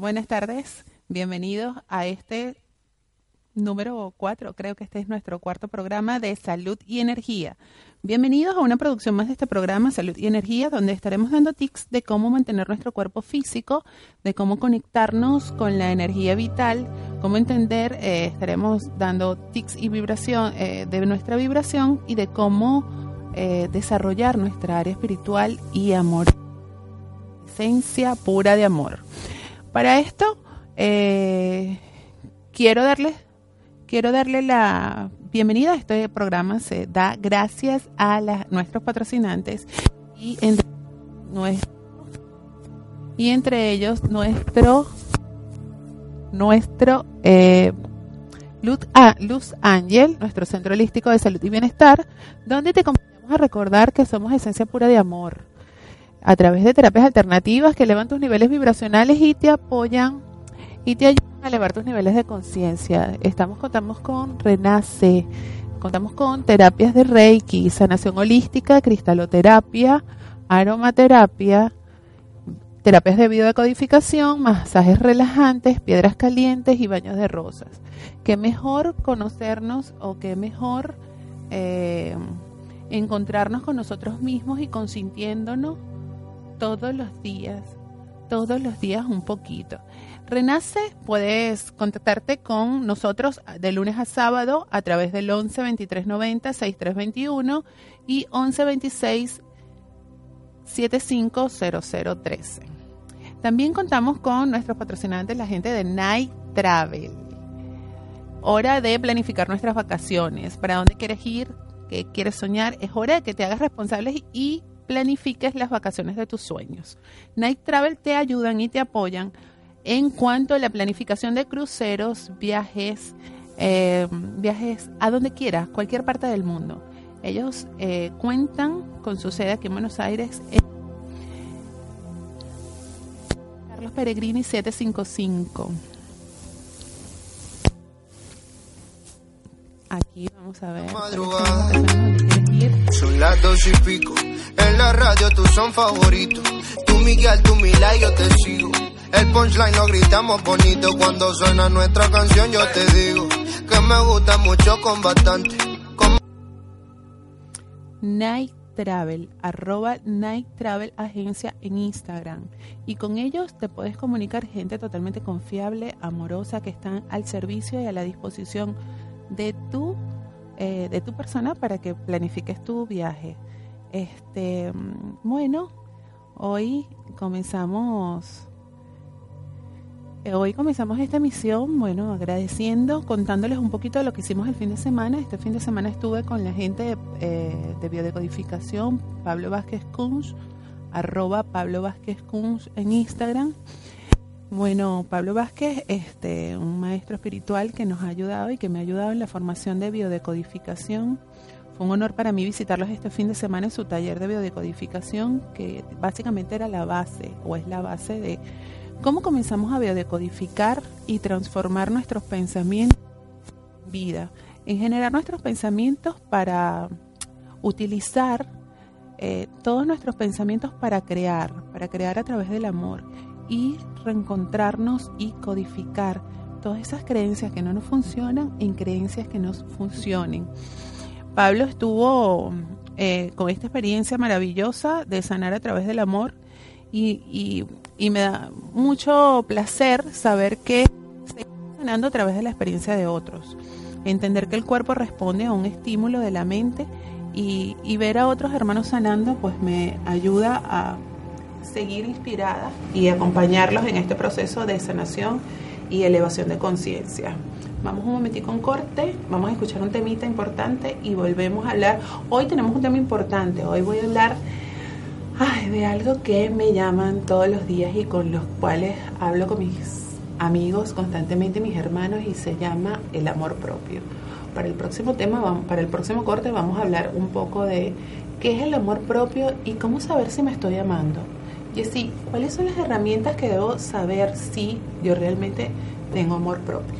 Buenas tardes, bienvenidos a este número 4, creo que este es nuestro cuarto programa de salud y energía. Bienvenidos a una producción más de este programa Salud y Energía, donde estaremos dando tips de cómo mantener nuestro cuerpo físico, de cómo conectarnos con la energía vital, cómo entender, eh, estaremos dando tips y vibración eh, de nuestra vibración y de cómo eh, desarrollar nuestra área espiritual y amor, esencia pura de amor. Para esto, eh, quiero darle, quiero darle la bienvenida a este programa. Se da gracias a nuestros patrocinantes y entre, nuestro, y entre ellos nuestro, nuestro eh, Luz, ah, Luz Ángel, nuestro centro holístico de salud y bienestar, donde te comenzamos a recordar que somos esencia pura de amor a través de terapias alternativas que elevan tus niveles vibracionales y te apoyan y te ayudan a elevar tus niveles de conciencia. Estamos contamos con Renace, contamos con terapias de Reiki, sanación holística, cristaloterapia, aromaterapia, terapias de biodecodificación, masajes relajantes, piedras calientes y baños de rosas. Qué mejor conocernos o qué mejor eh, encontrarnos con nosotros mismos y consintiéndonos todos los días, todos los días un poquito. Renace, puedes contactarte con nosotros de lunes a sábado a través del 11 23 90 6321 y 11 26 750013. También contamos con nuestros patrocinantes, la gente de Night Travel. Hora de planificar nuestras vacaciones. ¿Para dónde quieres ir? ¿Qué quieres soñar? Es hora de que te hagas responsables y planifiques las vacaciones de tus sueños. Night Travel te ayudan y te apoyan en cuanto a la planificación de cruceros, viajes, eh, viajes a donde quieras, cualquier parte del mundo. Ellos eh, cuentan con su sede aquí en Buenos Aires. Carlos Peregrini 755. Aquí vamos a ver. Son las dos y pico. En la radio tú son favoritos. Tú Miguel, tú Mila yo te sigo. El punchline lo gritamos bonito. Cuando suena nuestra canción yo te digo que me gusta mucho con bastante. Night Travel, arroba Night Travel Agencia en Instagram. Y con ellos te puedes comunicar gente totalmente confiable, amorosa, que están al servicio y a la disposición de tu, eh, de tu persona para que planifiques tu viaje. Este, bueno, hoy comenzamos eh, Hoy comenzamos esta misión, bueno, agradeciendo, contándoles un poquito de lo que hicimos el fin de semana. Este fin de semana estuve con la gente eh, de biodecodificación, Pablo Vázquez Kunz, arroba Pablo Vázquez Kunz en Instagram. Bueno, Pablo Vázquez, este, un maestro espiritual que nos ha ayudado y que me ha ayudado en la formación de biodecodificación. Un honor para mí visitarlos este fin de semana en su taller de biodecodificación, que básicamente era la base o es la base de cómo comenzamos a biodecodificar y transformar nuestros pensamientos en vida, en generar nuestros pensamientos para utilizar eh, todos nuestros pensamientos para crear, para crear a través del amor y reencontrarnos y codificar todas esas creencias que no nos funcionan en creencias que nos funcionen. Pablo estuvo eh, con esta experiencia maravillosa de sanar a través del amor y, y, me da mucho placer saber que seguimos sanando a través de la experiencia de otros. Entender que el cuerpo responde a un estímulo de la mente y, y ver a otros hermanos sanando pues me ayuda a seguir inspirada y acompañarlos en este proceso de sanación y elevación de conciencia. Vamos un momentico en corte, vamos a escuchar un temita importante y volvemos a hablar. Hoy tenemos un tema importante, hoy voy a hablar de algo que me llaman todos los días y con los cuales hablo con mis amigos constantemente, mis hermanos, y se llama el amor propio. Para el próximo tema, para el próximo corte vamos a hablar un poco de qué es el amor propio y cómo saber si me estoy amando. Y así, ¿cuáles son las herramientas que debo saber si yo realmente tengo amor propio?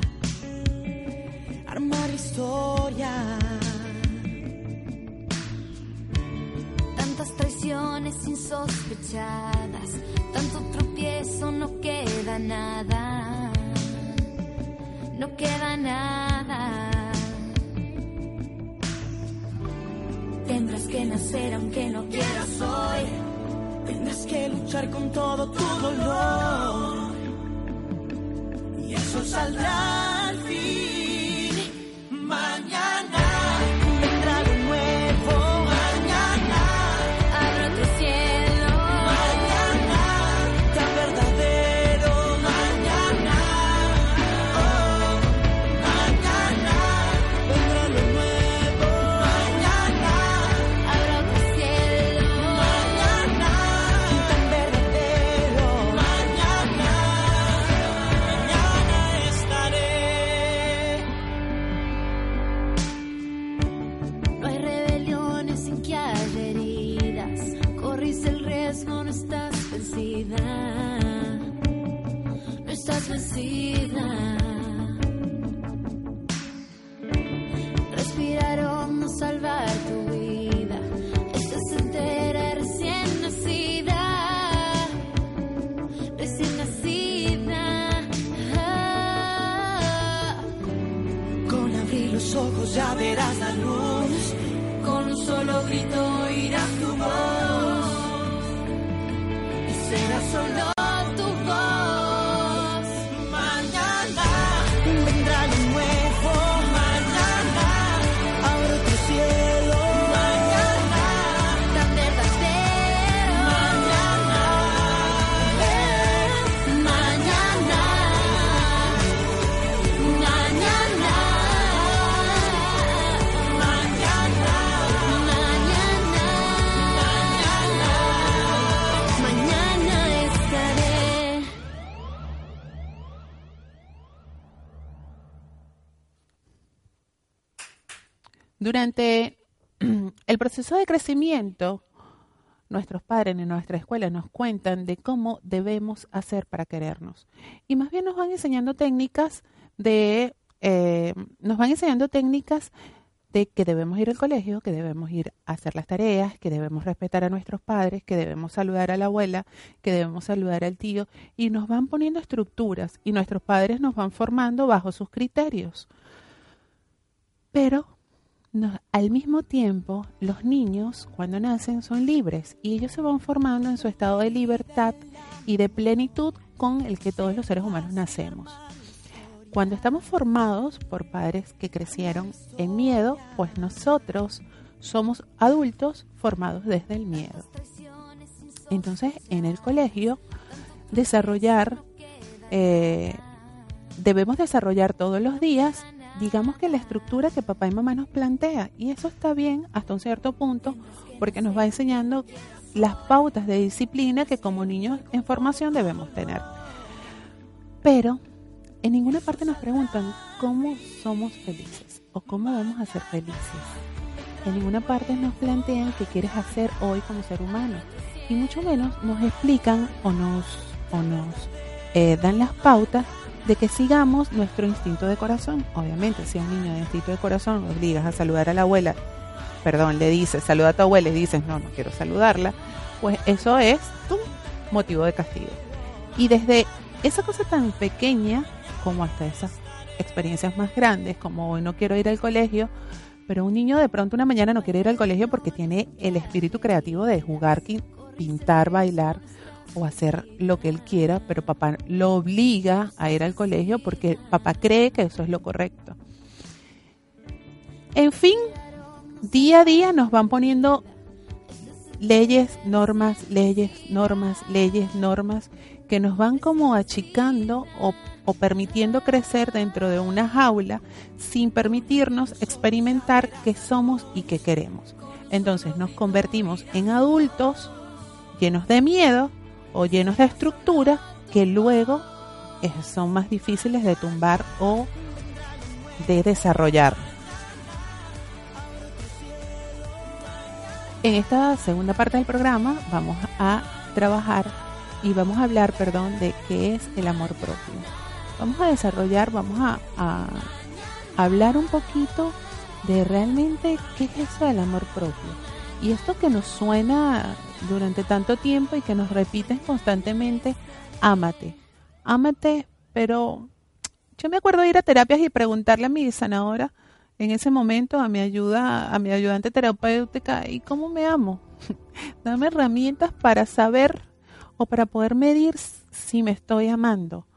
insospechadas, tanto tropiezo, no queda nada, no queda nada. Tendrás que nacer aunque no quieras hoy. Tendrás que luchar con todo tu dolor eso saldrá Durante el proceso de crecimiento, nuestros padres en nuestra escuela nos cuentan de cómo debemos hacer para querernos. Y más bien nos van enseñando técnicas de, eh, nos van enseñando técnicas de que debemos ir al colegio, que debemos ir a hacer las tareas, que debemos respetar a nuestros padres, que debemos saludar a la abuela, que debemos saludar al tío, y nos van poniendo estructuras y nuestros padres nos van formando bajo sus criterios. Pero al mismo tiempo, los niños cuando nacen son libres y ellos se van formando en su estado de libertad y de plenitud con el que todos los seres humanos nacemos. Cuando estamos formados por padres que crecieron en miedo, pues nosotros somos adultos formados desde el miedo. Entonces, en el colegio, desarrollar, eh, debemos desarrollar todos los días digamos que la estructura que papá y mamá nos plantea. Y eso está bien hasta un cierto punto porque nos va enseñando las pautas de disciplina que como niños en formación debemos tener. Pero en ninguna parte nos preguntan cómo somos felices o cómo vamos a ser felices. En ninguna parte nos plantean qué quieres hacer hoy como ser humano. y mucho menos nos explican o nos, o nos eh, dan las pautas de que sigamos nuestro instinto de corazón. Obviamente, si a un niño de instinto de corazón obligas a saludar a la abuela, perdón, le dices, saluda a tu abuela y dices, no, no quiero saludarla, pues eso es tu motivo de castigo. Y desde esa cosa tan pequeña como hasta esas experiencias más grandes, como hoy no quiero ir al colegio, pero un niño de pronto una mañana no quiere ir al colegio porque tiene el espíritu creativo de jugar, pintar, bailar o hacer lo que él quiera, pero papá lo obliga a ir al colegio porque papá cree que eso es lo correcto. En fin, día a día nos van poniendo leyes, normas, leyes, normas, leyes, normas, que nos van como achicando o, permitiendo crecer dentro de una jaula sin permitirnos experimentar qué somos y qué queremos. Entonces nos convertimos en adultos llenos de miedo o llenos de estructura que luego son más difíciles de tumbar o de desarrollar. En esta segunda parte del programa vamos a trabajar y vamos a hablar, perdón, de qué es el amor propio. Vamos a desarrollar, vamos a, a hablar un poquito de realmente qué es eso del amor propio. Y esto que nos suena durante tanto tiempo y que nos repiten constantemente, ámate, ámate, pero yo me acuerdo de ir a terapias y preguntarle a mi sanadora en ese momento, a mi ayuda, a mi ayudante terapéutica, ¿y cómo me amo? Dame herramientas para saber o para poder medir si me estoy amando.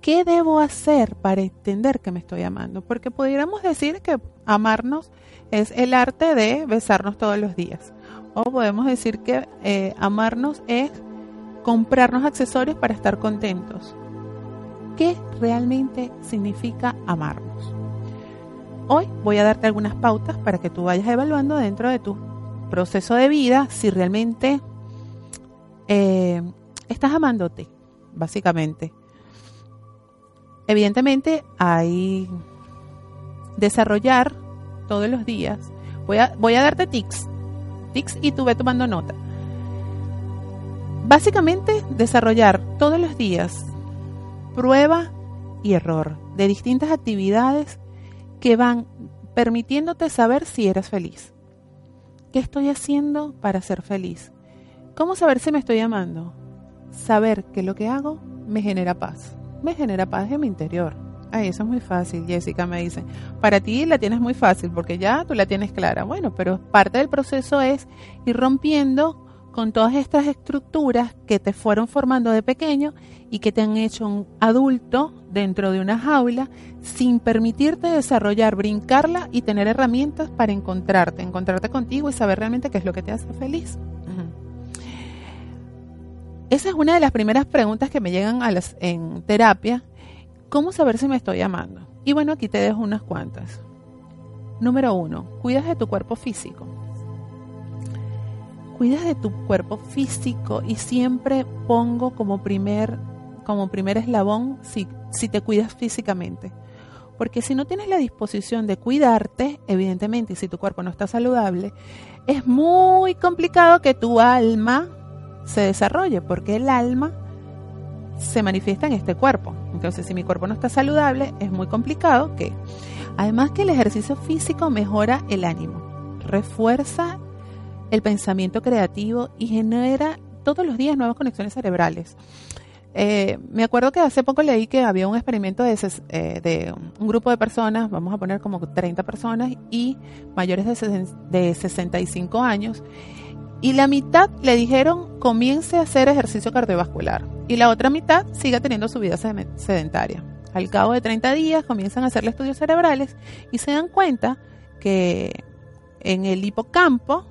¿Qué debo hacer para entender que me estoy amando? Porque pudiéramos decir que amarnos es el arte de besarnos todos los días. O podemos decir que eh, amarnos es comprarnos accesorios para estar contentos. ¿Qué realmente significa amarnos? Hoy voy a darte algunas pautas para que tú vayas evaluando dentro de tu proceso de vida si realmente eh, estás amándote, básicamente. Evidentemente hay desarrollar todos los días. Voy a, voy a darte tics y tú ve tomando nota. Básicamente, desarrollar todos los días prueba y error de distintas actividades que van permitiéndote saber si eres feliz. ¿Qué estoy haciendo para ser feliz? ¿Cómo saber si me estoy amando? Saber que lo que hago me genera paz. Me genera paz en mi interior. Ay, eso es muy fácil, Jessica me dice. Para ti la tienes muy fácil porque ya tú la tienes clara. Bueno, pero parte del proceso es ir rompiendo con todas estas estructuras que te fueron formando de pequeño y que te han hecho un adulto dentro de una jaula sin permitirte desarrollar, brincarla y tener herramientas para encontrarte, encontrarte contigo y saber realmente qué es lo que te hace feliz. Esa es una de las primeras preguntas que me llegan a las, en terapia ¿Cómo saber si me estoy amando? Y bueno, aquí te dejo unas cuantas. Número uno, cuidas de tu cuerpo físico. Cuidas de tu cuerpo físico y siempre pongo como primer, como primer eslabón si, si te cuidas físicamente. Porque si no tienes la disposición de cuidarte, evidentemente, si tu cuerpo no está saludable, es muy complicado que tu alma se desarrolle, porque el alma se manifiesta en este cuerpo. Entonces, si mi cuerpo no está saludable, es muy complicado que... Además que el ejercicio físico mejora el ánimo, refuerza el pensamiento creativo y genera todos los días nuevas conexiones cerebrales. Eh, me acuerdo que hace poco leí que había un experimento de, eh, de, un grupo de personas, vamos a poner como 30 personas, y mayores de, de 65 años, y la mitad le dijeron comience a hacer ejercicio cardiovascular y la otra mitad siga teniendo su vida sedentaria. Al cabo de 30 días comienzan a hacerle estudios cerebrales y se dan cuenta que en el hipocampo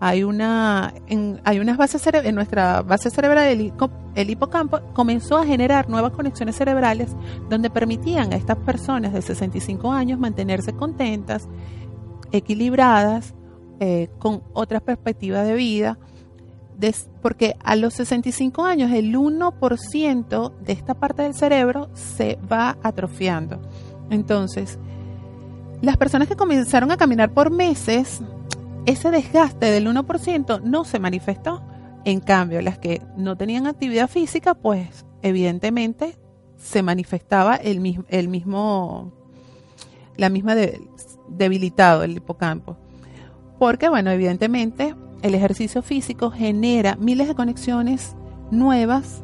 hay una en, hay unas bases en nuestra base cerebral el, hipocampo comenzó a generar nuevas conexiones cerebrales donde permitían a estas personas de 65 años mantenerse contentas, equilibradas eh, con otras perspectivas de vida, porque a los 65 años el 1% de esta parte del cerebro se va atrofiando. Entonces, las personas que comenzaron a caminar por meses, ese desgaste del 1% no se manifestó. En cambio, las que no tenían actividad física, pues evidentemente se manifestaba el mismo, el mismo la misma debilitado el hipocampo. Porque, bueno, evidentemente el ejercicio físico genera miles de conexiones nuevas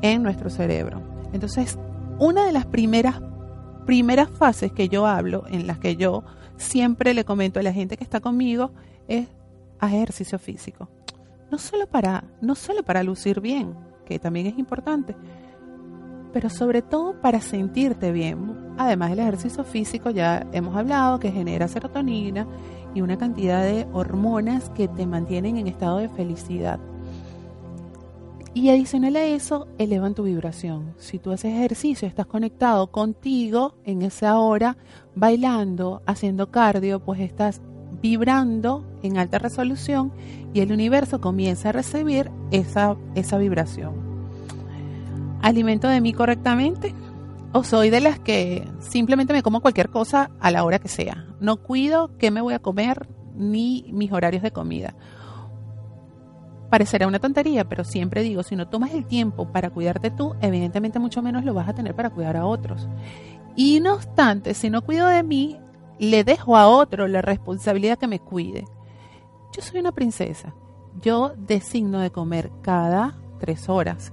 en nuestro cerebro. Entonces, una de las primeras, primeras fases que yo hablo, en las que yo siempre le comento a la gente que está conmigo, es ejercicio físico. No solo para, no solo para lucir bien, que también es importante, pero sobre todo para sentirte bien. Además del ejercicio físico, ya hemos hablado que genera serotonina y una cantidad de hormonas que te mantienen en estado de felicidad. Y adicional a eso, elevan tu vibración. Si tú haces ejercicio, estás conectado contigo en esa hora, bailando, haciendo cardio, pues estás vibrando en alta resolución y el universo comienza a recibir esa, esa vibración. ¿Alimento de mí correctamente? ¿O soy de las que simplemente me como cualquier cosa a la hora que sea? No cuido qué me voy a comer ni mis horarios de comida. Parecerá una tontería, pero siempre digo, si no tomas el tiempo para cuidarte tú, evidentemente mucho menos lo vas a tener para cuidar a otros. Y no obstante, si no cuido de mí, le dejo a otro la responsabilidad que me cuide. Yo soy una princesa. Yo designo de comer cada tres horas.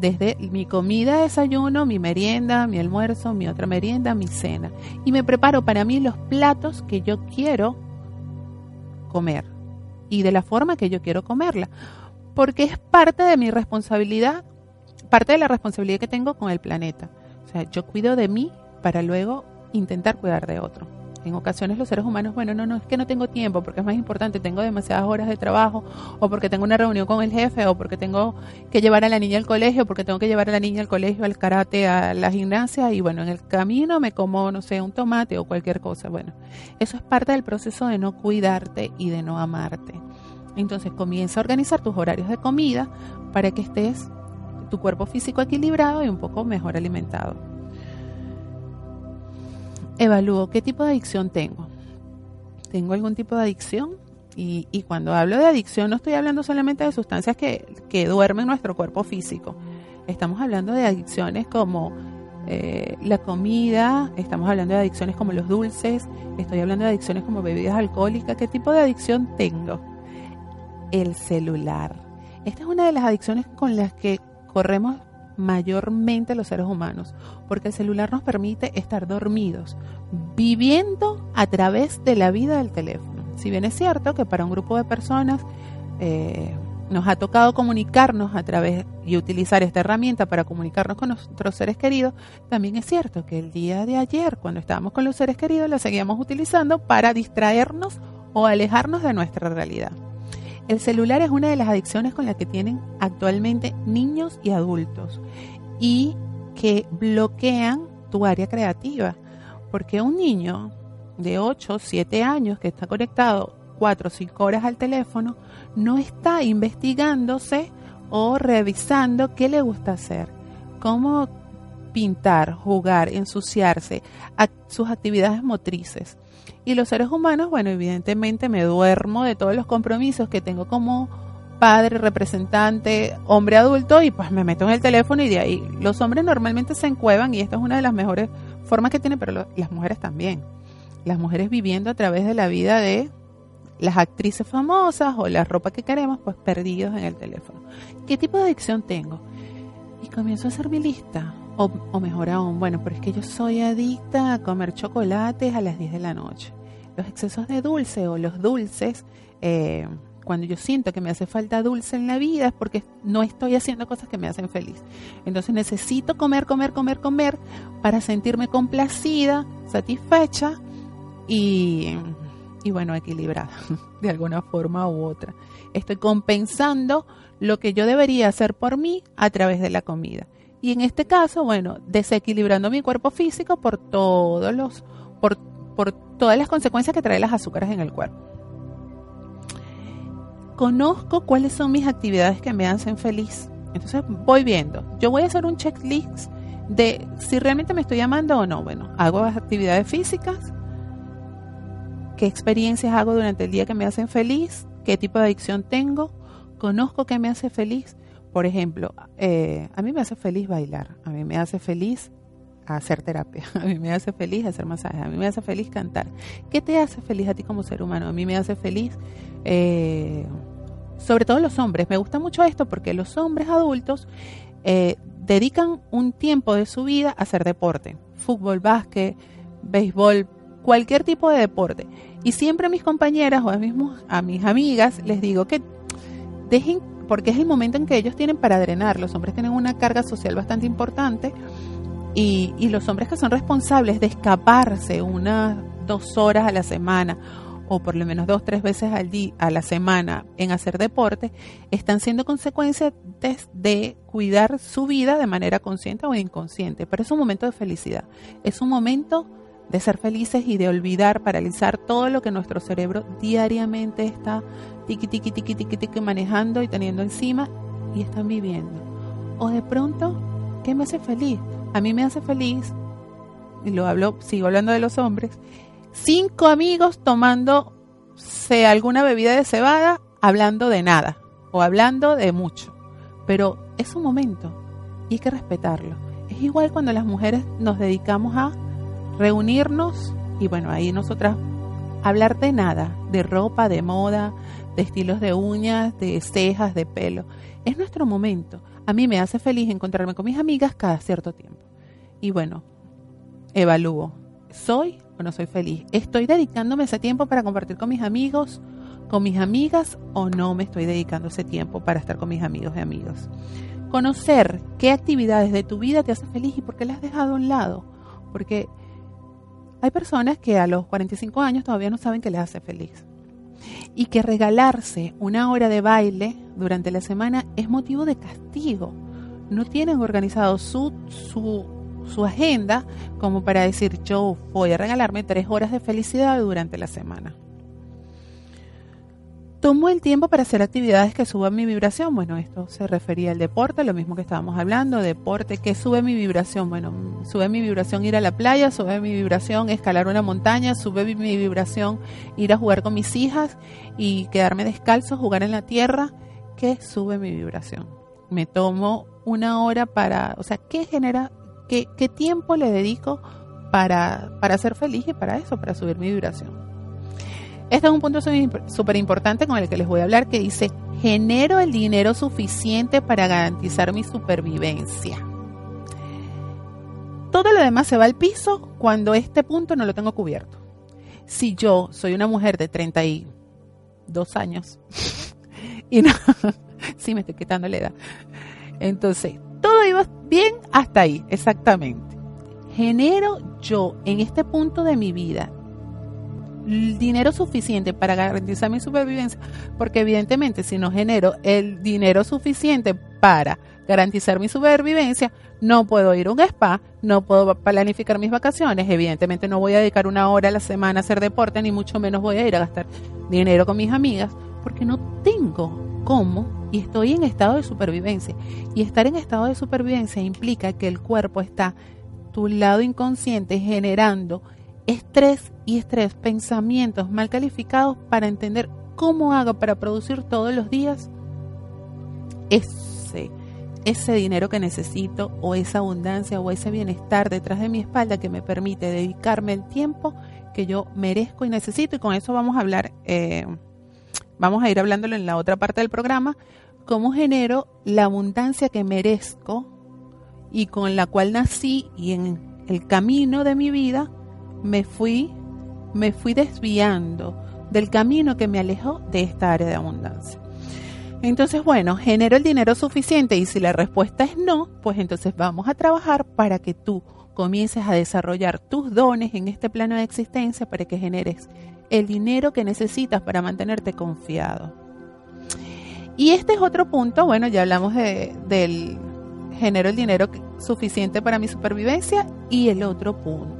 Desde mi comida, desayuno, mi merienda, mi almuerzo, mi otra merienda, mi cena. Y me preparo para mí los platos que yo quiero comer. Y de la forma que yo quiero comerla. Porque es parte de mi responsabilidad, parte de la responsabilidad que tengo con el planeta. O sea, yo cuido de mí para luego intentar cuidar de otro. En ocasiones los seres humanos, bueno, no, no, es que no tengo tiempo porque es más importante, tengo demasiadas horas de trabajo, o porque tengo una reunión con el jefe, o porque tengo que llevar a la niña al colegio, porque tengo que llevar a la niña al colegio, al karate, a la gimnasia, y bueno, en el camino me como, no sé, un tomate o cualquier cosa. Bueno, eso es parte del proceso de no cuidarte y de no amarte. Entonces comienza a organizar tus horarios de comida para que estés tu cuerpo físico equilibrado y un poco mejor alimentado evalúo qué tipo de adicción tengo. ¿Tengo algún tipo de adicción? Y, cuando hablo de adicción no estoy hablando solamente de sustancias que, que duermen nuestro cuerpo físico. Estamos hablando de adicciones como eh, la comida, estamos hablando de adicciones como los dulces, estoy hablando de adicciones como bebidas alcohólicas. ¿Qué tipo de adicción tengo? El celular. Esta es una de las adicciones con las que corremos mayormente los seres humanos, porque el celular nos permite estar dormidos, viviendo a través de la vida del teléfono. Si bien es cierto que para un grupo de personas eh, nos ha tocado comunicarnos a través y utilizar esta herramienta para comunicarnos con nuestros seres queridos, también es cierto que el día de ayer, cuando estábamos con los seres queridos, la seguíamos utilizando para distraernos o alejarnos de nuestra realidad. El celular es una de las adicciones con las que tienen actualmente niños y adultos y que bloquean tu área creativa. Porque un niño de 8 o 7 años que está conectado 4 o 5 horas al teléfono no está investigándose o revisando qué le gusta hacer, cómo pintar, jugar, ensuciarse, sus actividades motrices. Y los seres humanos, bueno, evidentemente me duermo de todos los compromisos que tengo como padre, representante, hombre adulto y pues me meto en el teléfono y de ahí los hombres normalmente se encuevan y esta es una de las mejores formas que tienen, pero las mujeres también. Las mujeres viviendo a través de la vida de las actrices famosas o la ropa que queremos, pues perdidos en el teléfono. ¿Qué tipo de adicción tengo? Y comienzo a hacer mi lista. O, o mejor aún, bueno, pero es que yo soy adicta a comer chocolates a las 10 de la noche los excesos de dulce o los dulces, eh, cuando yo siento que me hace falta dulce en la vida es porque no estoy haciendo cosas que me hacen feliz. Entonces necesito comer, comer, comer, comer para sentirme complacida, satisfecha y, y bueno, equilibrada de alguna forma u otra. Estoy compensando lo que yo debería hacer por mí a través de la comida. Y en este caso, bueno, desequilibrando mi cuerpo físico por todos los, por por todas las consecuencias que trae las azúcares en el cuerpo. Conozco cuáles son mis actividades que me hacen feliz. Entonces voy viendo. Yo voy a hacer un checklist de si realmente me estoy amando o no. Bueno, hago actividades físicas, qué experiencias hago durante el día que me hacen feliz, qué tipo de adicción tengo, conozco qué me hace feliz. Por ejemplo, eh, a mí me hace feliz bailar, a mí me hace feliz hacer terapia, a mí me hace feliz hacer masajes, a mí me hace feliz cantar. ¿Qué te hace feliz a ti como ser humano? A mí me hace feliz, eh, sobre todo los hombres. Me gusta mucho esto porque los hombres adultos eh, dedican un tiempo de su vida a hacer deporte, fútbol, básquet, béisbol, cualquier tipo de deporte. Y siempre a mis compañeras o a mis, a mis amigas les digo que dejen, porque es el momento en que ellos tienen para drenar. Los hombres tienen una carga social bastante importante y, y los hombres que son responsables de escaparse unas dos horas a la semana o por lo menos dos, tres veces al día, a la semana en hacer deporte, están siendo consecuencias de cuidar su vida de manera consciente o inconsciente. Pero es un momento de felicidad. Es un momento de ser felices y de olvidar, paralizar todo lo que nuestro cerebro diariamente está tiqui, tiqui, tiqui, tiqui, tiqui manejando y teniendo encima y están viviendo. O de pronto, ¿qué me hace feliz? A mí me hace feliz, y lo hablo, sigo hablando de los hombres, cinco amigos tomando alguna bebida de cebada, hablando de nada o hablando de mucho. Pero es un momento y hay que respetarlo. Es igual cuando las mujeres nos dedicamos a reunirnos y bueno, ahí nosotras hablar de nada, de ropa, de moda, de estilos de uñas, de cejas, de pelo. Es nuestro momento. A mí me hace feliz encontrarme con mis amigas cada cierto tiempo. Y bueno, evalúo. ¿Soy o no soy feliz? ¿Estoy dedicándome ese tiempo para compartir con mis amigos, con mis amigas o no me estoy dedicando ese tiempo para estar con mis amigos y amigos? Conocer qué actividades de tu vida te hacen feliz y por qué las has dejado a un lado. Porque hay personas que a los 45 años todavía no saben qué les hace feliz. Y que regalarse una hora de baile durante la semana es motivo de castigo. No tienen organizado su, su, su agenda como para decir yo voy a regalarme tres horas de felicidad durante la semana. Tomo el tiempo para hacer actividades que suban mi vibración. Bueno, esto se refería al deporte, lo mismo que estábamos hablando, deporte que sube mi vibración. Bueno, sube mi vibración ir a la playa, sube mi vibración escalar una montaña, sube mi vibración ir a jugar con mis hijas y quedarme descalzo, jugar en la tierra, que sube mi vibración. Me tomo una hora para, o sea, ¿qué genera, qué, qué tiempo le dedico para, para ser feliz y para eso, para subir mi vibración? Este es un punto súper importante con el que les voy a hablar que dice, genero el dinero suficiente para garantizar mi supervivencia. Todo lo demás se va al piso cuando este punto no lo tengo cubierto. Si yo soy una mujer de 32 años y no, sí me estoy quitando la edad. Entonces, todo iba bien hasta ahí, exactamente. Genero yo en este punto de mi vida dinero suficiente para garantizar mi supervivencia, porque evidentemente si no genero el dinero suficiente para garantizar mi supervivencia, no puedo ir a un spa, no puedo planificar mis vacaciones, evidentemente no voy a dedicar una hora a la semana a hacer deporte, ni mucho menos voy a ir a gastar dinero con mis amigas, porque no tengo cómo y estoy en estado de supervivencia. Y estar en estado de supervivencia implica que el cuerpo está, tu lado inconsciente, generando estrés y estrés, pensamientos mal calificados para entender cómo hago para producir todos los días ese, ese dinero que necesito o esa abundancia o ese bienestar detrás de mi espalda que me permite dedicarme el tiempo que yo merezco y necesito. Y con eso vamos a hablar, eh, vamos a ir hablándolo en la otra parte del programa, cómo genero la abundancia que merezco y con la cual nací y en el camino de mi vida me fui, me fui desviando del camino que me alejó de esta área de abundancia. Entonces, bueno, genero el dinero suficiente y si la respuesta es no, pues entonces vamos a trabajar para que tú comiences a desarrollar tus dones en este plano de existencia para que generes el dinero que necesitas para mantenerte confiado. Y este es otro punto, bueno, ya hablamos de, del genero el dinero suficiente para mi supervivencia y el otro punto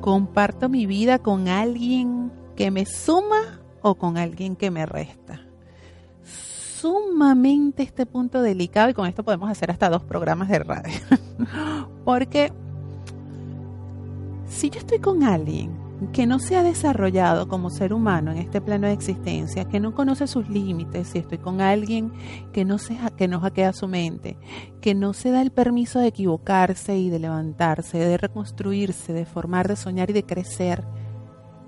comparto mi vida con alguien que me suma o con alguien que me resta. Sumamente este punto delicado y con esto podemos hacer hasta dos programas de radio. Porque si yo estoy con alguien que no se ha desarrollado como ser humano en este plano de existencia, que no conoce sus límites, si estoy con alguien que no, se, que no hackea su mente, que no se da el permiso de equivocarse y de levantarse, de reconstruirse, de formar, de soñar y de crecer,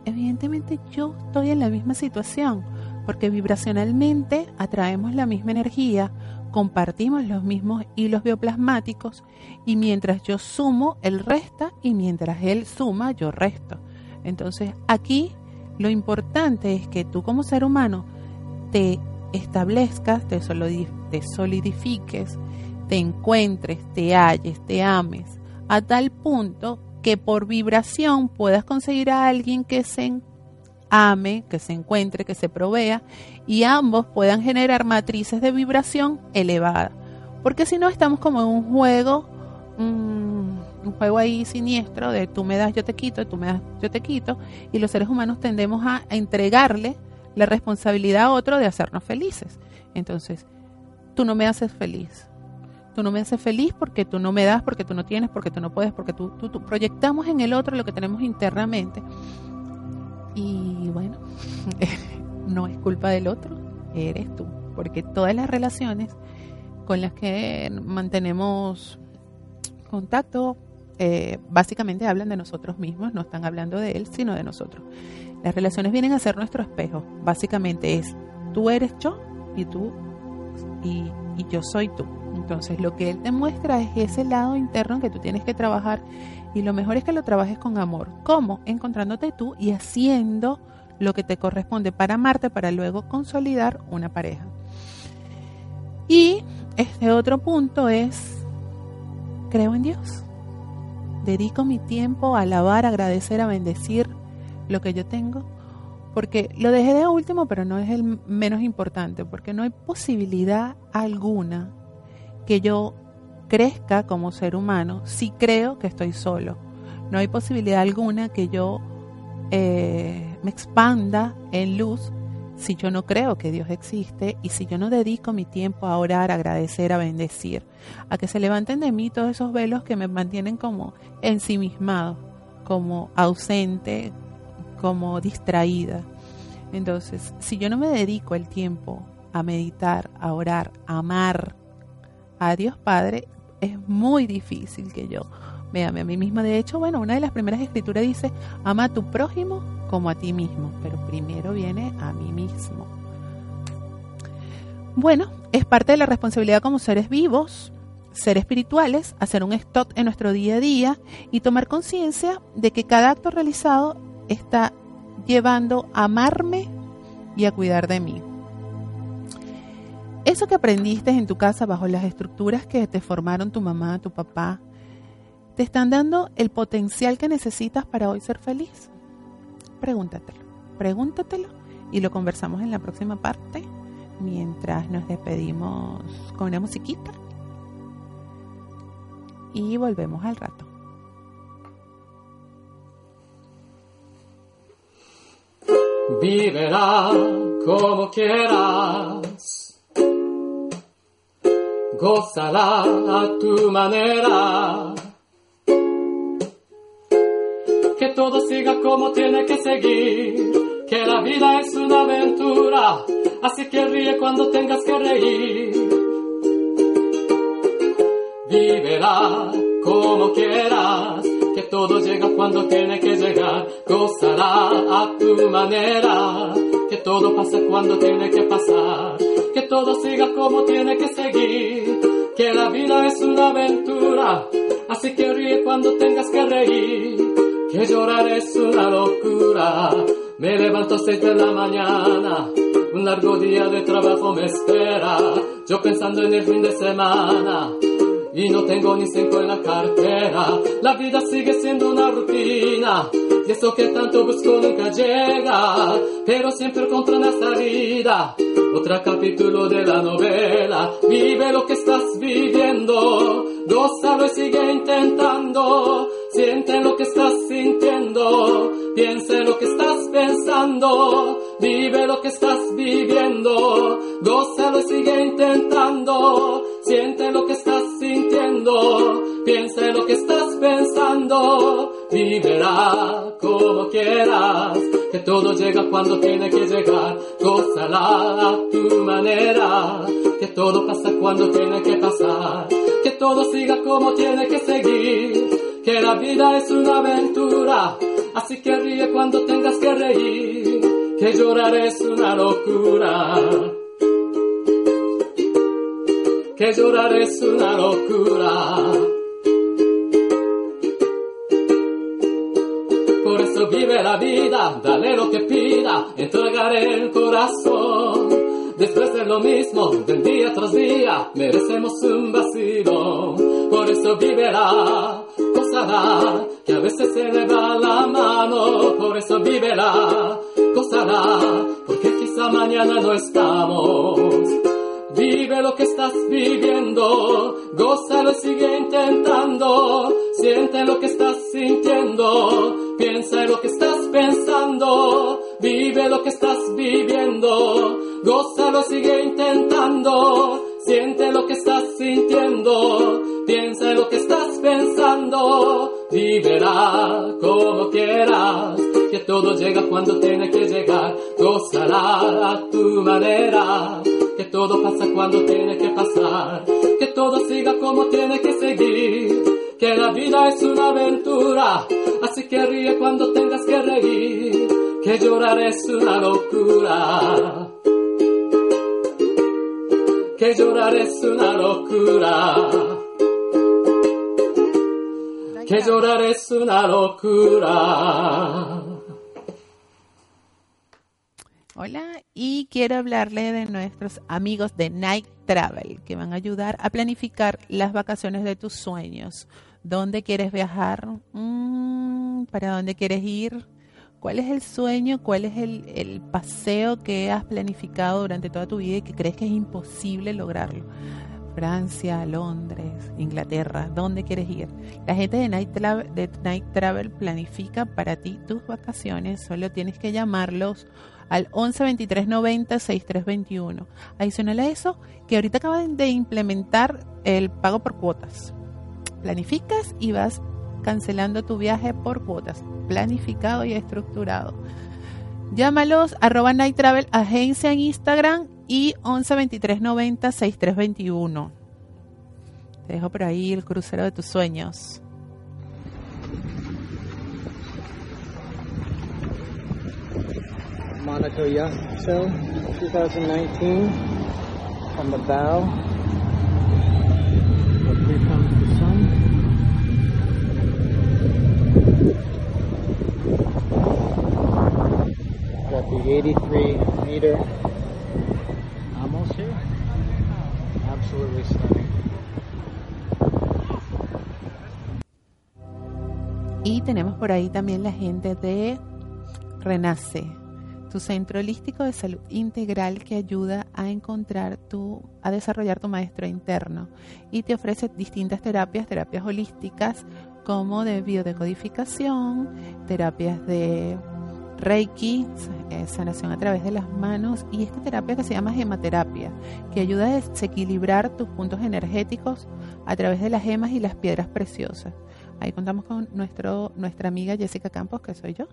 evidentemente yo estoy en la misma situación, porque vibracionalmente atraemos la misma energía, compartimos los mismos hilos bioplasmáticos y mientras yo sumo, él resta y mientras él suma, yo resto. Entonces aquí lo importante es que tú como ser humano te establezcas, te, solidifiques, te encuentres, te halles, te ames, a tal punto que por vibración puedas conseguir a alguien que se ame, que se encuentre, que se provea y ambos puedan generar matrices de vibración elevada. Porque si no estamos como en un juego juego ahí siniestro de tú me das, yo te quito, tú me das, yo te quito, y los seres humanos tendemos a entregarle la responsabilidad a otro de hacernos felices. Entonces, tú no me haces feliz. Tú no me haces feliz porque tú no me das, porque tú no tienes, porque tú no puedes, porque tú, tú, tú proyectamos en el otro lo que tenemos internamente. Y bueno, no es culpa del otro, eres tú. Porque todas las relaciones con las que mantenemos contacto eh, básicamente hablan de nosotros mismos, no están hablando de él, sino de nosotros. Las relaciones vienen a ser nuestro espejo, básicamente es tú eres yo y tú y, y yo soy tú. Entonces lo que él te muestra es ese lado interno que tú tienes que trabajar y lo mejor es que lo trabajes con amor. ¿Cómo? Encontrándote tú y haciendo lo que te corresponde para amarte para luego consolidar una pareja. Y este otro punto es, creo en Dios dedico mi tiempo a alabar, agradecer, a bendecir lo que yo tengo, porque lo dejé de último, pero no es el menos importante, porque no hay posibilidad alguna que yo crezca como ser humano si creo que estoy solo. No hay posibilidad alguna que yo eh, me expanda en luz si yo no creo que Dios existe y si yo no dedico mi tiempo a orar, a agradecer, a bendecir, a que se levanten de mí todos esos velos que me mantienen como ensimismado, como ausente, como distraída. Entonces, si yo no me dedico el tiempo a meditar, a orar, a amar a Dios Padre, es muy difícil que yo me ame a mí misma. De hecho, bueno, una de las primeras escrituras dice, ama a tu prójimo como a ti mismo, pero primero viene a mí mismo. Bueno, es parte de la responsabilidad como seres vivos, ser espirituales, hacer un stop en nuestro día a día y tomar conciencia de que cada acto realizado está llevando a amarme y a cuidar de mí. Eso que aprendiste en tu casa bajo las estructuras que te formaron tu mamá, tu papá, te están dando el potencial que necesitas para hoy ser feliz. Pregúntatelo, pregúntatelo y lo conversamos en la próxima parte mientras nos despedimos con una musiquita. Y volvemos al rato. Viverá como quieras, gozará a tu manera todo siga como tiene que seguir, que la vida es una aventura, así que ríe cuando tengas que reír. Viverá como quieras, que todo llega cuando tiene que llegar, gozará a tu manera, que todo pasa cuando tiene que pasar, que todo siga como tiene que seguir, que la vida es una aventura, así que ríe cuando tengas que reír que llorar es una locura. Me levanto a seis de la mañana, un largo día de trabajo me espera, yo pensando en el fin de semana. Y no tengo ni cinco en la cartera, la vida sigue siendo una rutina, y eso que tanto busco nunca llega, pero siempre encuentro una salida. Otro capítulo de la novela, vive lo que estás viviendo, gózalo y sigue intentando, Siente lo que estás sintiendo, piense lo que estás pensando, vive lo que estás viviendo, gózalo y sigue intentando, siente lo que estás sintiendo, piense lo que estás pensando, viverá como quieras que todo llega cuando tiene que llegar. Gózala a tu manera, que todo pasa cuando tiene que pasar. Que todo siga como tiene que seguir, que la vida es una aventura. Así que ríe cuando tengas que reír, que llorar es una locura. Que llorar es una locura. Por eso vive la vida, dale lo que pida, entregaré el corazón. Después de lo mismo, del día tras día, merecemos un vacío. Por eso vive la que a veces se le va la mano. Por eso vive la porque quizá mañana no estamos. Vive lo que estás viviendo, gózalo y sigue intentando. Siente lo que estás sintiendo, piensa en lo que estás pensando. Vive lo que estás viviendo, gózalo y sigue intentando. Siente lo que estás sintiendo, piensa en lo que estás pensando. Viverá como quieras, que todo llega cuando tiene que llegar. Gózala a tu manera, que todo pasa cuando tiene que pasar. Que todo siga como tiene que seguir, que la vida es una aventura. Así que ríe cuando tengas que reír, que llorar es una locura que llorar es una locura. Que llorar es una locura. Hola, y quiero hablarle de nuestros amigos de Night Travel, que van a ayudar a planificar las vacaciones de tus sueños. ¿Dónde quieres viajar? Mm, ¿Para dónde quieres ir? ¿Cuál es el sueño? ¿Cuál es el, el, paseo que has planificado durante toda tu vida y que crees que es imposible lograrlo? Francia, Londres, Inglaterra, ¿dónde quieres ir? La gente de Night, Travel, de Night Travel planifica para ti tus vacaciones, solo tienes que llamarlos al 11 23 90 63 21. Adicional a eso, que ahorita acaban de implementar el pago por cuotas. Planificas y vas cancelando tu viaje por cuotas, planificado y estructurado. Llámalos arroba Night Travel Agencia en Instagram y 11 23 90 63 21. Te dejo por ahí el crucero de tus sueños. Monaco Yacht Show 2019 on the bow. Here comes the sun. Got the 83 meter Amos here. Absolutely stunning. Y tenemos por ahí también la gente de Renace, tu centro holístico de salud integral que ayuda a encontrar tu, a desarrollar tu maestro interno y te ofrece distintas terapias, terapias holísticas como de biodecodificación, terapias de Reiki, eh, sanación a través de las manos y esta terapia que se llama gematerapia, que ayuda a desequilibrar tus puntos energéticos a través de las gemas y las piedras preciosas. Ahí contamos con nuestro, nuestra amiga Jessica Campos, que soy yo,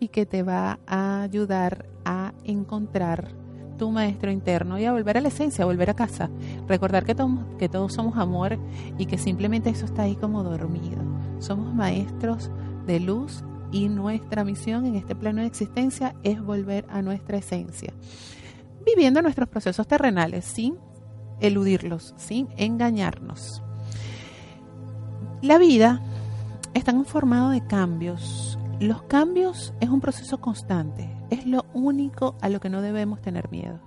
y que te va a ayudar a encontrar tu maestro interno y a volver a la esencia, a volver a casa. Recordar que, que todos somos amor y que simplemente eso está ahí como dormido. Somos maestros de luz y nuestra misión en este plano de existencia es volver a nuestra esencia, viviendo nuestros procesos terrenales sin eludirlos, sin engañarnos. La vida está conformada de cambios. Los cambios es un proceso constante, es lo único a lo que no debemos tener miedo,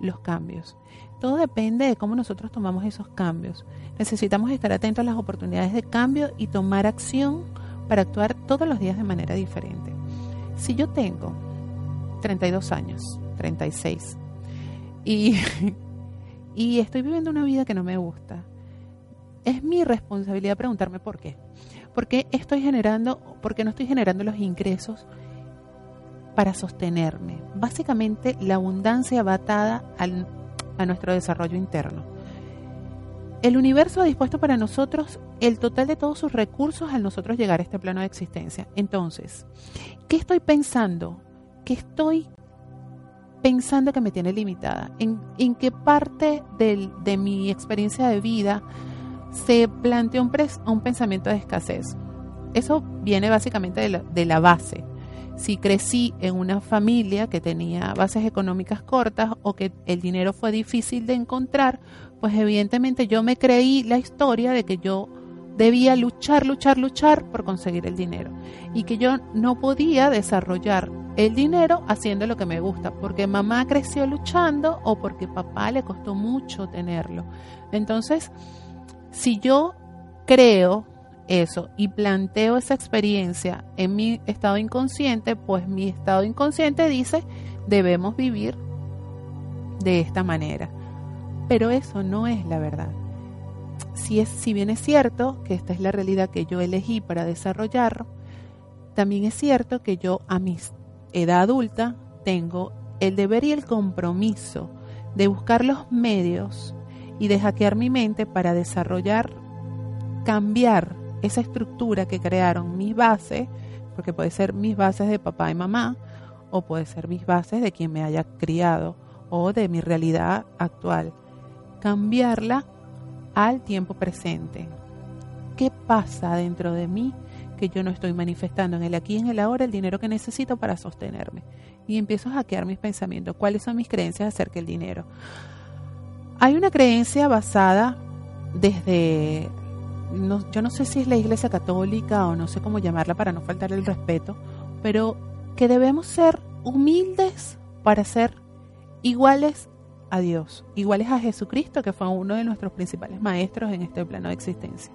los cambios. Todo depende de cómo nosotros tomamos esos cambios. Necesitamos estar atentos a las oportunidades de cambio y tomar acción para actuar todos los días de manera diferente. Si yo tengo 32 años, 36, y, y estoy viviendo una vida que no me gusta, es mi responsabilidad preguntarme por qué. ¿Por qué estoy generando, por qué no estoy generando los ingresos para sostenerme? Básicamente la abundancia va atada a nuestro desarrollo interno. El universo ha dispuesto para nosotros el total de todos sus recursos al nosotros llegar a este plano de existencia. Entonces, ¿qué estoy pensando ¿qué estoy pensando que me tiene limitada? ¿En, en qué parte del- de mi experiencia de vida se planteó un, un pensamiento de escasez? Eso viene básicamente de la, de la base. Si crecí en una familia que tenía bases económicas cortas o que el dinero fue difícil de encontrar, pues evidentemente yo me creí la historia de que yo debía luchar, luchar, luchar por conseguir el dinero y que yo no podía desarrollar el dinero haciendo lo que me gusta, porque mamá creció luchando o porque papá le costó mucho tenerlo. Entonces, si yo creo eso y planteo esa experiencia en mi estado inconsciente, pues mi estado inconsciente dice, debemos vivir de esta manera. Pero eso no es la verdad. Si, es, si bien es cierto que esta es la realidad que yo elegí para desarrollar, también es cierto que yo a mi edad adulta tengo el deber y el compromiso de buscar los medios y de hackear mi mente para desarrollar, cambiar esa estructura que crearon mis bases, porque puede ser mis bases de papá y mamá, o puede ser mis bases de quien me haya criado, o de mi realidad actual. Cambiarla al tiempo presente. ¿Qué pasa dentro de mí que yo no estoy manifestando en el aquí y en el ahora el dinero que necesito para sostenerme? Y empiezo a hackear mis pensamientos. ¿Cuáles son mis creencias acerca del dinero? Hay una creencia basada desde, no, yo no sé si es la iglesia católica o no sé cómo llamarla para no faltar el respeto, pero que debemos ser humildes para ser iguales a Dios, iguales a Jesucristo, que fue uno de nuestros principales maestros en este plano de existencia.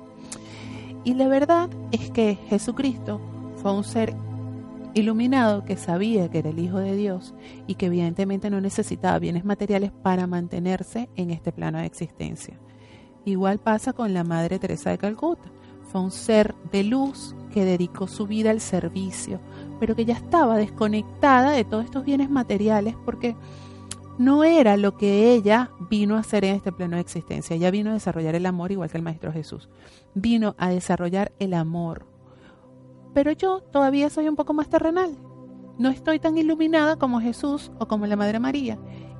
Y la verdad es que Jesucristo fue un ser iluminado que sabía que era el Hijo de Dios y que evidentemente no necesitaba bienes materiales para mantenerse en este plano de existencia. Igual pasa con la Madre Teresa de Calcuta. Fue un ser de luz que dedicó su vida al servicio, pero que ya estaba desconectada de todos estos bienes materiales porque no era lo que ella vino a hacer en este plano de existencia. Ella vino a desarrollar el amor igual que el Maestro Jesús. Vino a desarrollar el amor. Pero yo todavía soy un poco más terrenal. No estoy tan iluminada como Jesús o como la Madre María.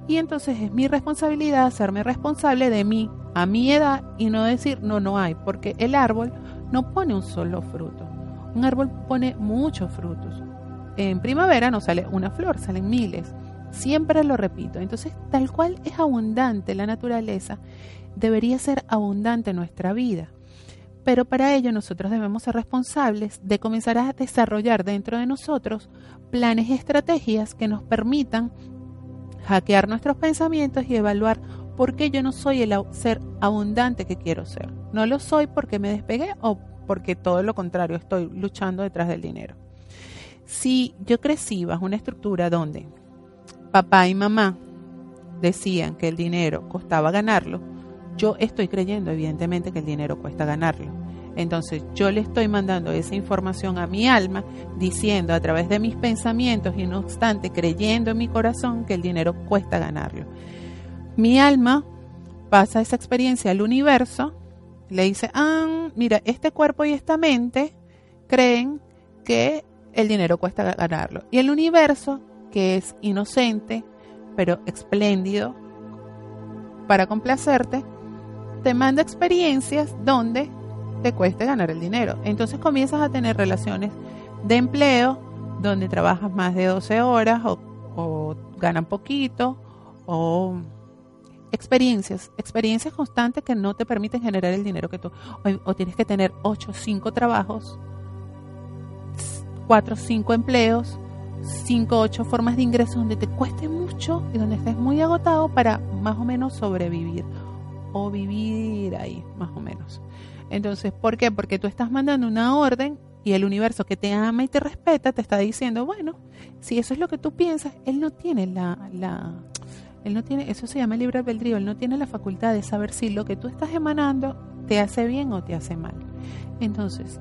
Y entonces es mi responsabilidad hacerme responsable de mí a mi edad y no decir no, no hay, porque el árbol no pone un solo fruto. Un árbol pone muchos frutos. En primavera no sale una flor, salen miles. Siempre lo repito. Entonces, tal cual es abundante la naturaleza, debería ser abundante nuestra vida. Pero para ello nosotros debemos ser responsables de comenzar a desarrollar dentro de nosotros planes y estrategias que nos permitan hackear nuestros pensamientos y evaluar por qué yo no soy el ser abundante que quiero ser. No lo soy porque me despegué o porque todo lo contrario, estoy luchando detrás del dinero. Si yo crecí bajo una estructura donde papá y mamá decían que el dinero costaba ganarlo, yo estoy creyendo evidentemente que el dinero cuesta ganarlo. Entonces yo le estoy mandando esa información a mi alma diciendo a través de mis pensamientos y no obstante creyendo en mi corazón que el dinero cuesta ganarlo. Mi alma pasa esa experiencia al universo, le dice, ah, mira, este cuerpo y esta mente creen que el dinero cuesta ganarlo. Y el universo, que es inocente, pero espléndido, para complacerte, te manda experiencias donde te cueste ganar el dinero. Entonces comienzas a tener relaciones de empleo donde trabajas más de 12 horas o, o ganan poquito o experiencias, experiencias constantes que no te permiten generar el dinero que tú o, o tienes que tener 8 5 trabajos, 4 5 empleos, 5 8 formas de ingresos donde te cueste mucho y donde estés muy agotado para más o menos sobrevivir o vivir ahí, más o menos. Entonces, ¿por qué? Porque tú estás mandando una orden y el universo que te ama y te respeta te está diciendo, bueno, si eso es lo que tú piensas, él no tiene la, la él no tiene, eso se llama libre albedrío, él no tiene la facultad de saber si lo que tú estás emanando te hace bien o te hace mal. Entonces,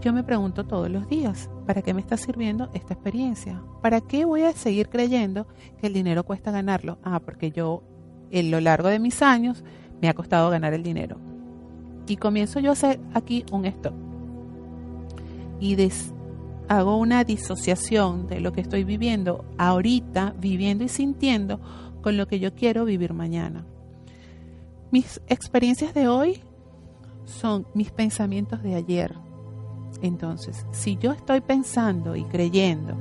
yo me pregunto todos los días, ¿para qué me está sirviendo esta experiencia? ¿Para qué voy a seguir creyendo que el dinero cuesta ganarlo? Ah, porque yo en lo largo de mis años me ha costado ganar el dinero. Y comienzo yo a hacer aquí un stop. Y des, hago una disociación de lo que estoy viviendo ahorita, viviendo y sintiendo, con lo que yo quiero vivir mañana. Mis experiencias de hoy son mis pensamientos de ayer. Entonces, si yo estoy pensando y creyendo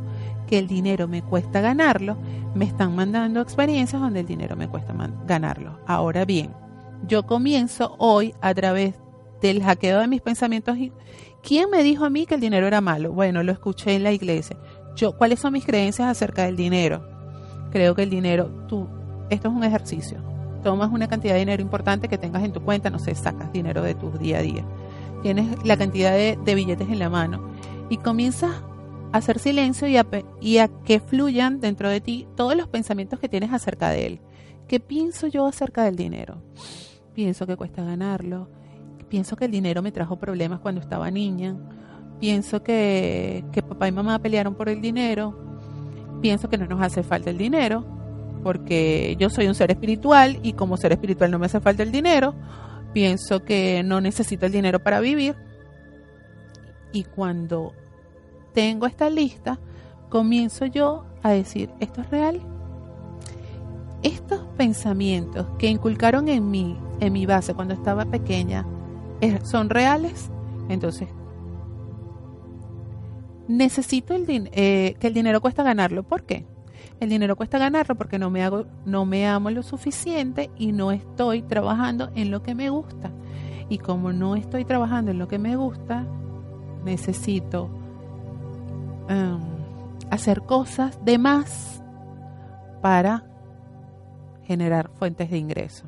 que el dinero me cuesta ganarlo, me están mandando experiencias donde el dinero me cuesta ganarlo. Ahora bien, yo comienzo hoy a través del hackeo de mis pensamientos. ¿Quién me dijo a mí que el dinero era malo? Bueno, lo escuché en la iglesia. Yo, ¿cuáles son mis creencias acerca del dinero? Creo que el dinero, tú, esto es un ejercicio. Tomas una cantidad de dinero importante que tengas en tu cuenta, no sé, sacas dinero de tu día a día. Tienes la cantidad de, billetes en la mano y comienzas hacer silencio y a, que fluyan dentro de ti todos los pensamientos que tienes acerca de él. ¿Qué pienso yo acerca del dinero? Pienso que cuesta ganarlo, Pienso que el dinero me trajo problemas cuando estaba niña. Pienso que, que papá y mamá pelearon por el dinero. Pienso que no nos hace falta el dinero porque yo soy un ser espiritual y como ser espiritual no me hace falta el dinero. Pienso que no necesito el dinero para vivir. Y cuando tengo esta lista, comienzo yo a decir, ¿esto es real? Estos pensamientos que inculcaron en mí, en mi base cuando estaba pequeña, son reales, entonces necesito el eh, que el dinero cuesta ganarlo. ¿Por qué? El dinero cuesta ganarlo porque no me hago, no me amo lo suficiente y no estoy trabajando en lo que me gusta. Y como no estoy trabajando en lo que me gusta, necesito um, hacer cosas de más para generar fuentes de ingreso.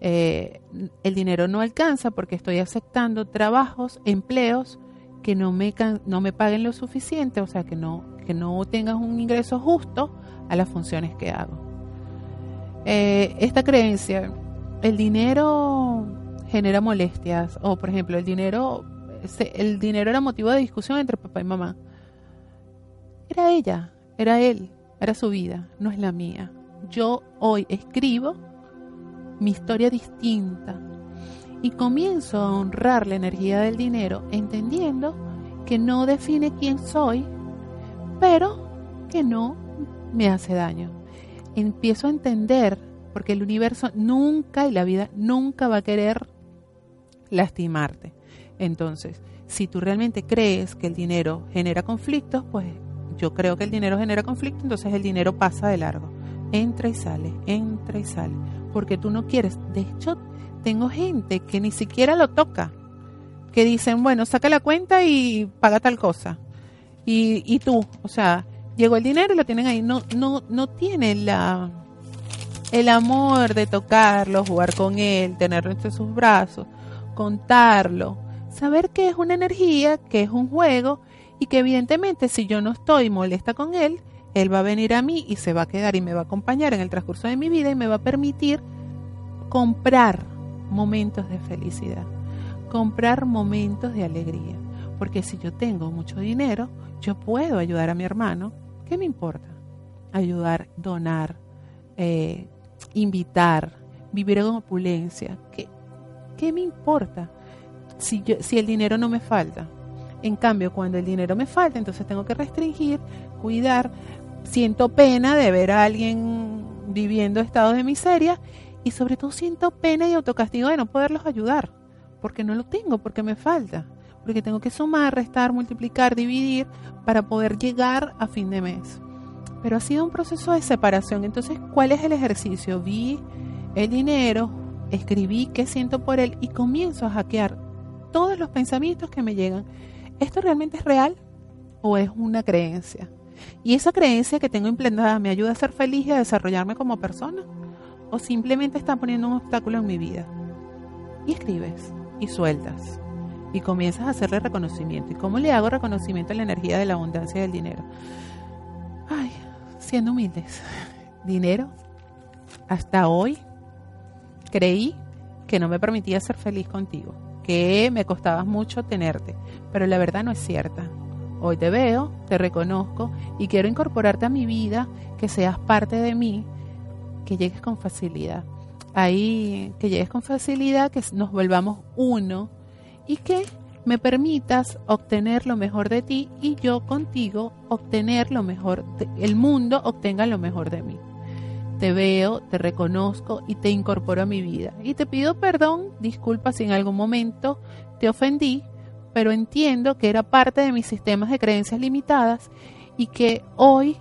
Eh, el dinero no alcanza porque estoy aceptando trabajos, empleos que no me, no me paguen lo suficiente, o sea, que no, que no tengan un ingreso justo a las funciones que hago. Eh, esta creencia, el dinero genera molestias, o por ejemplo, el dinero, el dinero era motivo de discusión entre papá y mamá. Era ella, era él, era su vida, no es la mía. Yo hoy escribo mi historia distinta y comienzo a honrar la energía del dinero entendiendo que no define quién soy, pero que no me hace daño. Empiezo a entender, porque el universo nunca y la vida nunca va a querer lastimarte. Entonces, si tú realmente crees que el dinero genera conflictos, pues yo creo que el dinero genera conflictos, entonces el dinero pasa de largo. Entra y sale, entra y sale porque tú no quieres. De hecho, tengo gente que ni siquiera lo toca, que dicen, bueno, saca la cuenta y paga tal cosa. Y, y tú, o sea, llegó el dinero y lo tienen ahí. No, no, no tienen la, el amor de tocarlo, jugar con él, tenerlo entre sus brazos, contarlo, saber que es una energía, que es un juego y que evidentemente si yo no estoy molesta con él, él va a venir a mí y se va a quedar y me va a acompañar en el transcurso de mi vida y me va a permitir comprar momentos de felicidad, comprar momentos de alegría. Porque si yo tengo mucho dinero, yo puedo ayudar a mi hermano. ¿Qué me importa? Ayudar, donar, eh, invitar, vivir en opulencia. ¿Qué, qué me importa si, yo, si el dinero no me falta? En cambio, cuando el dinero me falta, entonces tengo que restringir, cuidar, siento pena de ver a alguien viviendo estados de miseria y sobre todo siento pena y autocastigo de no poderlos ayudar, porque no lo tengo, porque me falta, porque tengo que sumar, restar, multiplicar, dividir para poder llegar a fin de mes. Pero ha sido un proceso de separación. Entonces, ¿cuál es el ejercicio? Vi el dinero, escribí qué siento por él y comienzo a hackear todos los pensamientos que me llegan. ¿Esto realmente es real o es una creencia? Y esa creencia que tengo implantada me ayuda a ser feliz y a desarrollarme como persona. O simplemente está poniendo un obstáculo en mi vida. Y escribes y sueltas. Y comienzas a hacerle reconocimiento. ¿Y cómo le hago reconocimiento a la energía de la abundancia del dinero? Ay, siendo humildes. Dinero, hasta hoy creí que no me permitía ser feliz contigo, que me costaba mucho tenerte, pero la verdad no es cierta. Hoy te veo, te reconozco y quiero incorporarte a mi vida, que seas parte de mí, que llegues con facilidad. Ahí, que llegues con facilidad, que nos volvamos uno y que me permitas obtener lo mejor de ti y yo contigo obtener lo mejor, el mundo obtenga lo mejor de mí. Te veo, te reconozco y te incorporo a mi vida. Y te pido perdón, disculpa si en algún momento te ofendí, pero entiendo que era parte de mis sistemas de creencias limitadas y que hoy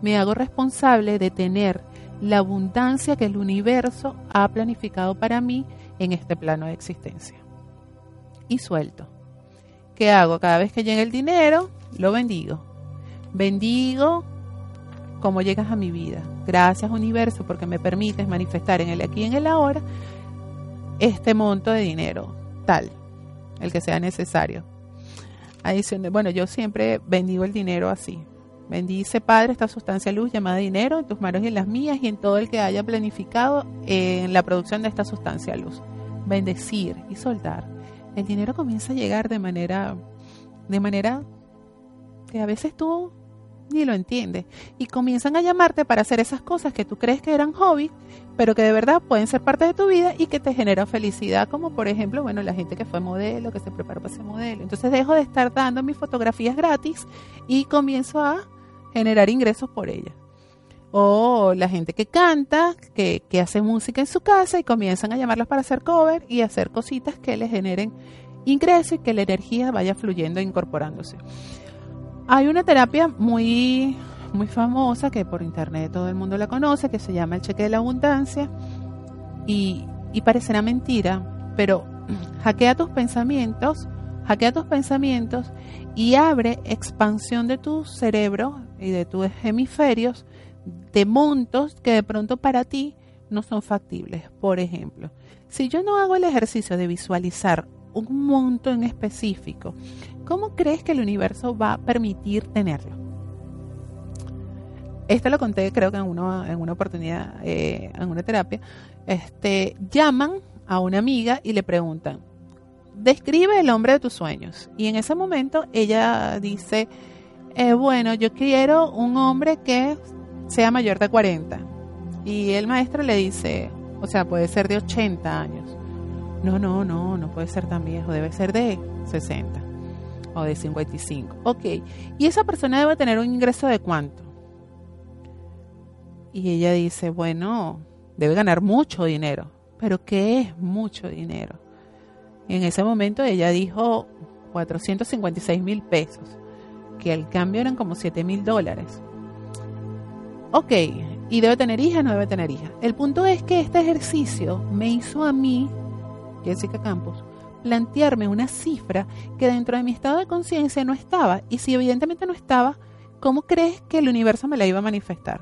me hago responsable de tener la abundancia que el universo ha planificado para mí en este plano de existencia. Y suelto. ¿Qué hago? Cada vez que llega el dinero, lo bendigo. Bendigo cómo llegas a mi vida. Gracias universo porque me permites manifestar en el aquí y en el ahora este monto de dinero, tal, el que sea necesario. Bueno, yo siempre bendigo el dinero así. Bendice, Padre, esta sustancia luz llamada dinero en tus manos y en las mías y en todo el que haya planificado en la producción de esta sustancia luz. Bendecir y soltar. El dinero comienza a llegar de manera, de manera que a veces tú ni lo entiende. Y comienzan a llamarte para hacer esas cosas que tú crees que eran hobbies, pero que de verdad pueden ser parte de tu vida y que te generan felicidad, como por ejemplo, bueno, la gente que fue modelo, que se preparó para ser modelo. Entonces dejo de estar dando mis fotografías gratis y comienzo a generar ingresos por ellas. O la gente que canta, que, que hace música en su casa y comienzan a llamarlos para hacer cover y hacer cositas que les generen ingresos y que la energía vaya fluyendo e incorporándose. Hay una terapia muy, muy famosa que por internet todo el mundo la conoce, que se llama el cheque de la abundancia. Y, y parecerá mentira, pero hackea tus pensamientos, hackea tus pensamientos y abre expansión de tu cerebro y de tus hemisferios de montos que de pronto para ti no son factibles. Por ejemplo, si yo no hago el ejercicio de visualizar un monto en específico, ¿cómo crees que el universo va a permitir tenerlo? Esto lo conté creo que en, uno, en una oportunidad, eh, en una terapia. Este, llaman a una amiga y le preguntan, describe el hombre de tus sueños. Y en ese momento ella dice, eh, bueno, yo quiero un hombre que sea mayor de 40. Y el maestro le dice, o sea, puede ser de 80 años. No, no, no, no puede ser tan viejo, debe ser de 60 de 55. Ok, y esa persona debe tener un ingreso de cuánto? Y ella dice, bueno, debe ganar mucho dinero. Pero ¿qué es mucho dinero? en ese momento ella dijo 456 mil pesos, que al cambio eran como 7 mil dólares. Ok, y debe tener hija, no debe tener hija. El punto es que este ejercicio me hizo a mí, Jessica Campos, plantearme una cifra que dentro de mi estado de conciencia no estaba. Y si evidentemente no estaba, ¿cómo crees que el universo me la iba a manifestar?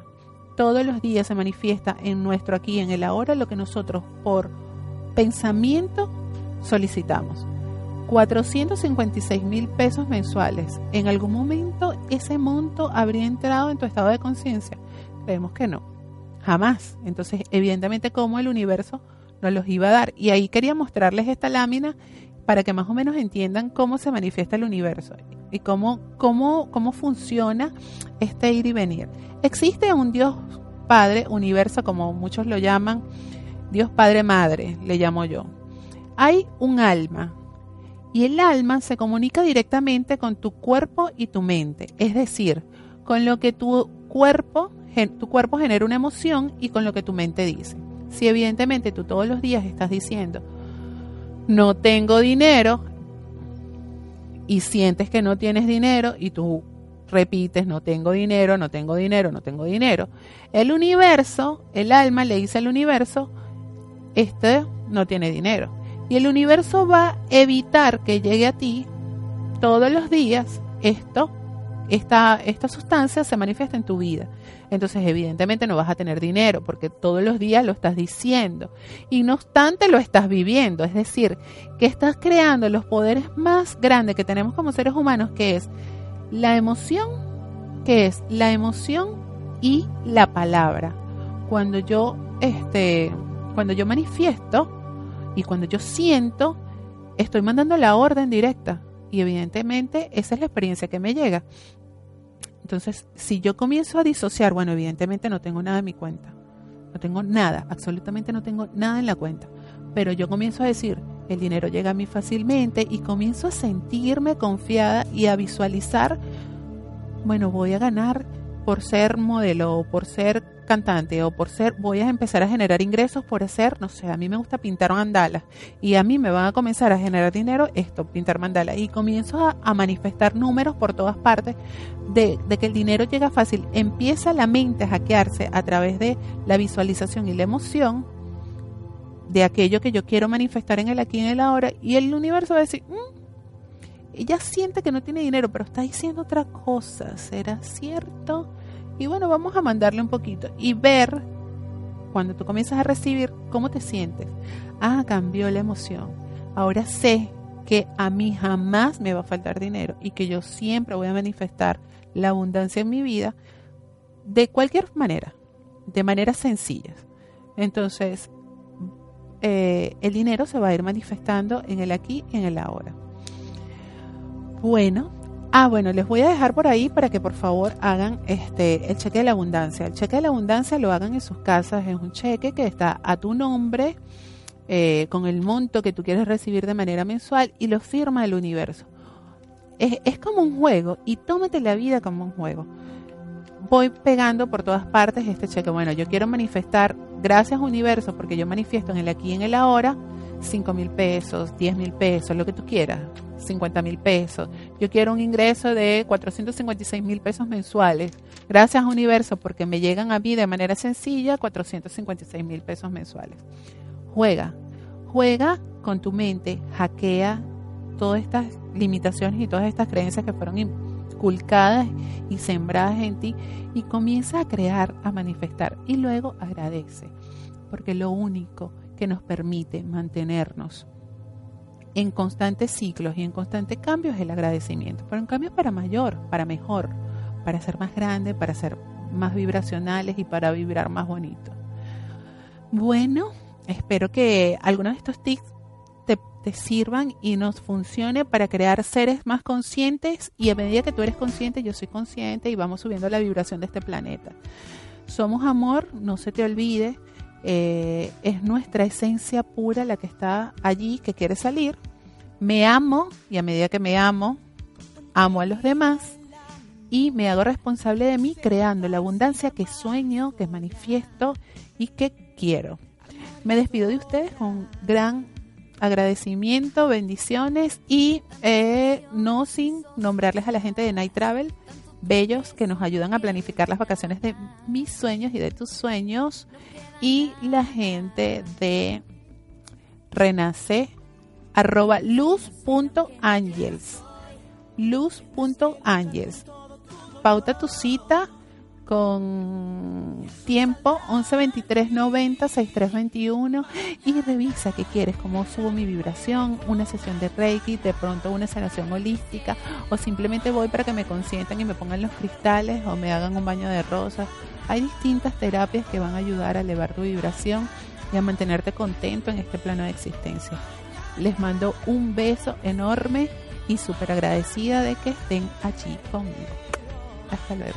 Todos los días se manifiesta en nuestro aquí, en el ahora, lo que nosotros por pensamiento solicitamos. 456 mil pesos mensuales. ¿En algún momento ese monto habría entrado en tu estado de conciencia? Creemos que no. Jamás. Entonces, evidentemente, ¿cómo el universo nos los iba a dar? Y ahí quería mostrarles esta lámina para que más o menos entiendan cómo se manifiesta el universo y cómo, cómo, cómo funciona este ir y venir. Existe un Dios Padre, universo, como muchos lo llaman, Dios Padre Madre, le llamo yo. Hay un alma y el alma se comunica directamente con tu cuerpo y tu mente, es decir, con lo que tu cuerpo, tu cuerpo genera una emoción y con lo que tu mente dice. Si evidentemente tú todos los días estás diciendo, no tengo dinero, y sientes que no tienes dinero y tú repites, no tengo dinero, no tengo dinero, no tengo dinero, el universo, el alma le dice al universo, este no tiene dinero. Y el universo va a evitar que llegue a ti todos los días esto, esta, esta sustancia se manifiesta en tu vida. Entonces, evidentemente no vas a tener dinero porque todos los días lo estás diciendo. Y no obstante, lo estás viviendo. Es decir, que estás creando los poderes más grandes que tenemos como seres humanos, que es la emoción, que es la emoción y la palabra. Cuando yo, este, cuando yo manifiesto, y cuando yo siento, estoy mandando la orden directa. Y evidentemente esa es la experiencia que me llega. Entonces, si yo comienzo a disociar, bueno, evidentemente no tengo nada en mi cuenta. No tengo nada, absolutamente no tengo nada en la cuenta. Pero yo comienzo a decir, el dinero llega a mí fácilmente y comienzo a sentirme confiada y a visualizar, bueno, voy a ganar por ser modelo o por ser cantante o por ser, voy a empezar a generar ingresos por hacer, no sé, a mí me gusta pintar mandalas y a mí me van a comenzar a generar dinero esto, pintar mandalas y comienzo a, manifestar números por todas partes de, de, que el dinero llega fácil. Empieza la mente a hackearse a través de la visualización y la emoción de aquello que yo quiero manifestar en el aquí y en el ahora y el universo va a decir, mm, ella siente que no tiene dinero, pero está diciendo otra cosa, ¿será cierto? Y bueno, vamos a mandarle un poquito y ver cuando tú comienzas a recibir cómo te sientes. Ah, cambió la emoción. Ahora sé que a mí jamás me va a faltar dinero y que yo siempre voy a manifestar la abundancia en mi vida de cualquier manera, de maneras sencillas. Entonces, eh, el dinero se va a ir manifestando en el aquí y en el ahora. Bueno, ah, bueno, les voy a dejar por ahí para que por favor hagan este el cheque de la abundancia. El cheque de la abundancia lo hagan en sus casas, es un cheque que está a tu nombre, eh, con el monto que tú quieres recibir de manera mensual y lo firma el universo. Es, es como un juego y tómate la vida como un juego voy pegando por todas partes este cheque. Bueno, yo quiero manifestar, gracias universo, porque yo manifiesto en el aquí y en el ahora, 5 mil pesos, 10 mil pesos, lo que tú quieras, 50 mil pesos. Yo quiero un ingreso de 456 mil pesos mensuales. Gracias universo, porque me llegan a mí de manera sencilla 456 mil pesos mensuales. Juega, juega con tu mente, hackea todas estas limitaciones y todas estas creencias que fueron inculcadas y sembradas en ti y comienza a crear, a manifestar y luego agradece, porque lo único que nos permite mantenernos en constantes ciclos y en constantes cambios el agradecimiento, pero en cambio para mayor, para mejor, para ser más grande, para ser más vibracionales y para vibrar más bonito. Bueno, espero que algunos de estos tips te sirvan y nos funcione para crear seres más conscientes y a medida que tú eres consciente, yo soy consciente y vamos subiendo la vibración de este planeta. Somos amor, no se te olvide, eh, es nuestra esencia pura la que está allí, que quiere salir. Me amo y a medida que me amo, amo a los demás y me hago responsable de mí creando la abundancia que sueño, que manifiesto y que quiero. Me despido de ustedes con gran agradecimiento, bendiciones y eh, no sin nombrarles a la gente de Night Travel, bellos que nos ayudan a planificar las vacaciones de mis sueños y de tus sueños y la gente de Renace arroba luz.angels luz.angels pauta tu cita con tiempo 11 23 90 63 21 y revisa qué quieres, cómo subo mi vibración, una sesión de Reiki, de pronto una sanación holística o simplemente voy para que me consientan y me pongan los cristales o me hagan un baño de rosas. Hay distintas terapias que van a ayudar a elevar tu vibración y a mantenerte contento en este plano de existencia. Les mando un beso enorme y súper agradecida de que estén allí conmigo. Hasta luego.